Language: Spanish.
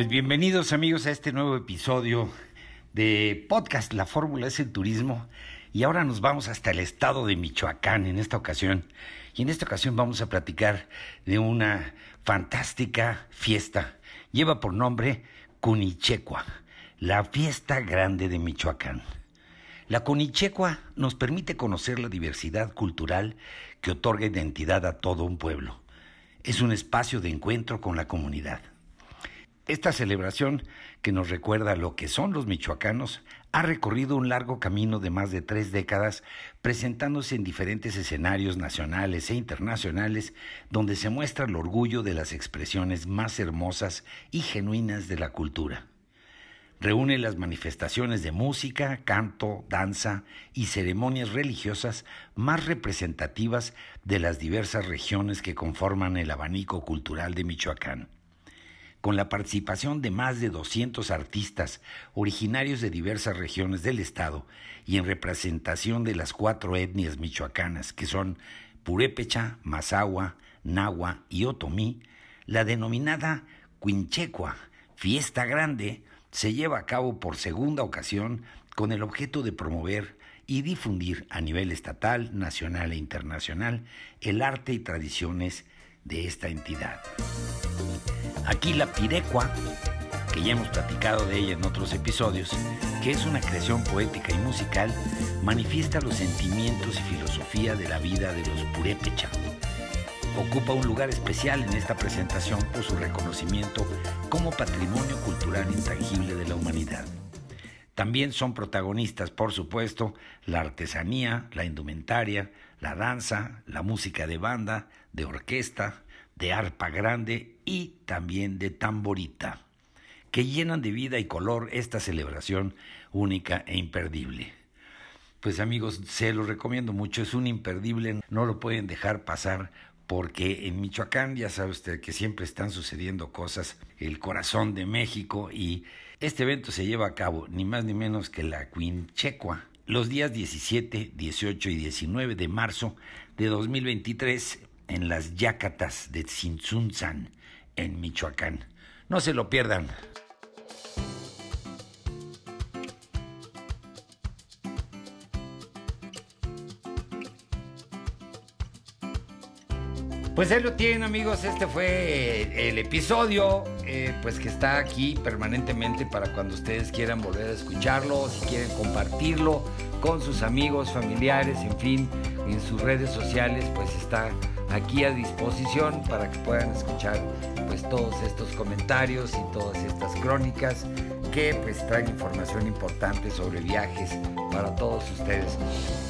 Pues bienvenidos amigos a este nuevo episodio de podcast La Fórmula es el Turismo y ahora nos vamos hasta el estado de Michoacán en esta ocasión y en esta ocasión vamos a platicar de una fantástica fiesta. Lleva por nombre Cunichecua, la fiesta grande de Michoacán. La Cunichecua nos permite conocer la diversidad cultural que otorga identidad a todo un pueblo. Es un espacio de encuentro con la comunidad. Esta celebración, que nos recuerda lo que son los michoacanos, ha recorrido un largo camino de más de tres décadas, presentándose en diferentes escenarios nacionales e internacionales, donde se muestra el orgullo de las expresiones más hermosas y genuinas de la cultura. Reúne las manifestaciones de música, canto, danza y ceremonias religiosas más representativas de las diversas regiones que conforman el abanico cultural de Michoacán con la participación de más de 200 artistas originarios de diversas regiones del estado y en representación de las cuatro etnias michoacanas que son Purépecha, Mazahua, Nahua y Otomí, la denominada Quinchecua, fiesta grande, se lleva a cabo por segunda ocasión con el objeto de promover y difundir a nivel estatal, nacional e internacional el arte y tradiciones de esta entidad. Aquí la pirecua, que ya hemos platicado de ella en otros episodios, que es una creación poética y musical, manifiesta los sentimientos y filosofía de la vida de los purépecha. Ocupa un lugar especial en esta presentación por su reconocimiento como patrimonio cultural intangible de la humanidad. También son protagonistas, por supuesto, la artesanía, la indumentaria, la danza, la música de banda, de orquesta, de arpa grande y también de tamborita, que llenan de vida y color esta celebración única e imperdible. Pues amigos, se los recomiendo mucho, es un imperdible, no lo pueden dejar pasar porque en Michoacán ya sabe usted que siempre están sucediendo cosas, el corazón de México y este evento se lleva a cabo ni más ni menos que la Quinchecua los días 17, 18 y 19 de marzo de 2023 en las Yacatas de Tzintzuntzan, en Michoacán. No se lo pierdan. Pues ahí lo tienen amigos, este fue el episodio, eh, pues que está aquí permanentemente para cuando ustedes quieran volver a escucharlo, si quieren compartirlo con sus amigos, familiares, en fin, en sus redes sociales, pues está aquí a disposición para que puedan escuchar pues todos estos comentarios y todas estas crónicas que pues traen información importante sobre viajes para todos ustedes.